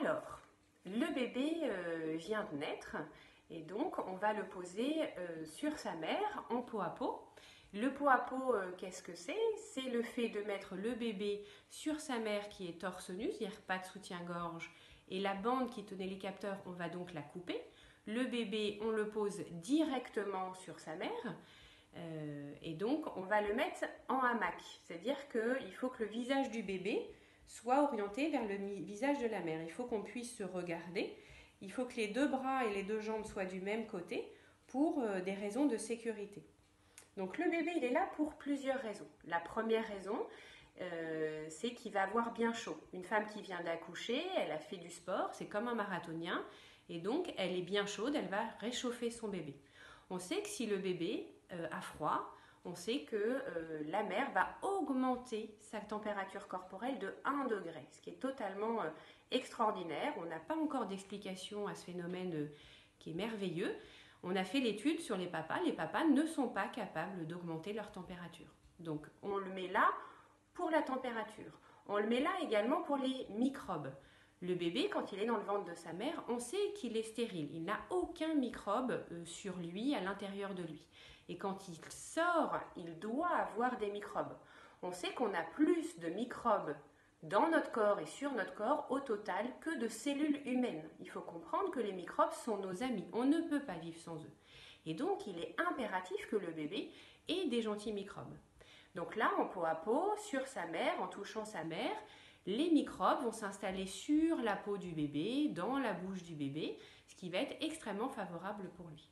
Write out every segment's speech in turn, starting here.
Alors, le bébé euh, vient de naître et donc on va le poser euh, sur sa mère en peau à peau. Le pot à peau, euh, qu'est-ce que c'est? C'est le fait de mettre le bébé sur sa mère qui est torse nu, c'est-à-dire pas de soutien-gorge, et la bande qui tenait les capteurs, on va donc la couper. Le bébé, on le pose directement sur sa mère. et donc, on va le mettre en hamac. C'est-à-dire qu'il faut que le visage du bébé soit orienté vers le visage de la mère. Il faut qu'on puisse se regarder. Il faut que les deux bras et les deux jambes soient du même côté pour euh, des raisons de sécurité. Donc le bébé, il est là pour plusieurs raisons. La première raison, euh, c'est qu'il va avoir bien chaud. Une femme qui vient d'accoucher, elle a fait du sport, c'est comme un marathonien, et donc elle est bien chaude, elle va réchauffer son bébé. On sait que si le bébé euh, a froid, on sait que euh, la mère va augmenter sa température corporelle de 1 degré, ce qui est totalement euh, extraordinaire. On n'a pas encore d'explication à ce phénomène euh, qui est merveilleux. On a fait l'étude sur les papas. Les papas ne sont pas capables d'augmenter leur température. Donc on le met là pour la température. On le met là également pour les microbes. Le bébé, quand il est dans le ventre de sa mère, on sait qu'il est stérile. Il n'a aucun microbe sur lui, à l'intérieur de lui. Et quand il sort, il doit avoir des microbes. On sait qu'on a plus de microbes dans notre corps et sur notre corps au total que de cellules humaines. Il faut comprendre que les microbes sont nos amis. On ne peut pas vivre sans eux. Et donc, il est impératif que le bébé ait des gentils microbes. Donc là, en peau à peau, sur sa mère, en touchant sa mère, les microbes vont s'installer sur la peau du bébé, dans la bouche du bébé, ce qui va être extrêmement favorable pour lui.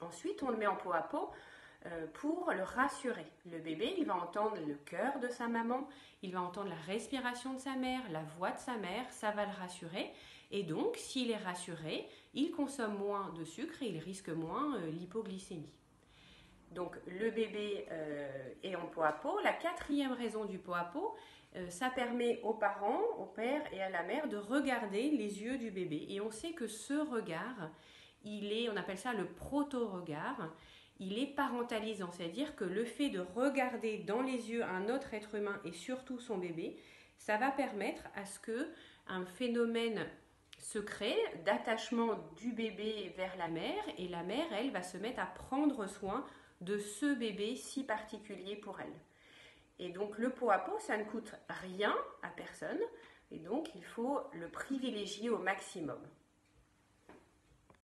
Ensuite, on le met en peau à peau euh, pour le rassurer. Le bébé, il va entendre le cœur de sa maman, il va entendre la respiration de sa mère, la voix de sa mère, ça va le rassurer. Et donc, s'il est rassuré, il consomme moins de sucre et il risque moins euh, l'hypoglycémie. Donc, le bébé euh, est en peau à peau. La quatrième raison du peau à peau, ça permet aux parents, au père et à la mère de regarder les yeux du bébé. Et on sait que ce regard, il est, on appelle ça le proto-regard, il est parentalisant, c'est-à-dire que le fait de regarder dans les yeux un autre être humain et surtout son bébé, ça va permettre à ce que un phénomène se crée d'attachement du bébé vers la mère et la mère, elle, va se mettre à prendre soin de ce bébé si particulier pour elle. Et donc le pot à pot, ça ne coûte rien à personne et donc il faut le privilégier au maximum.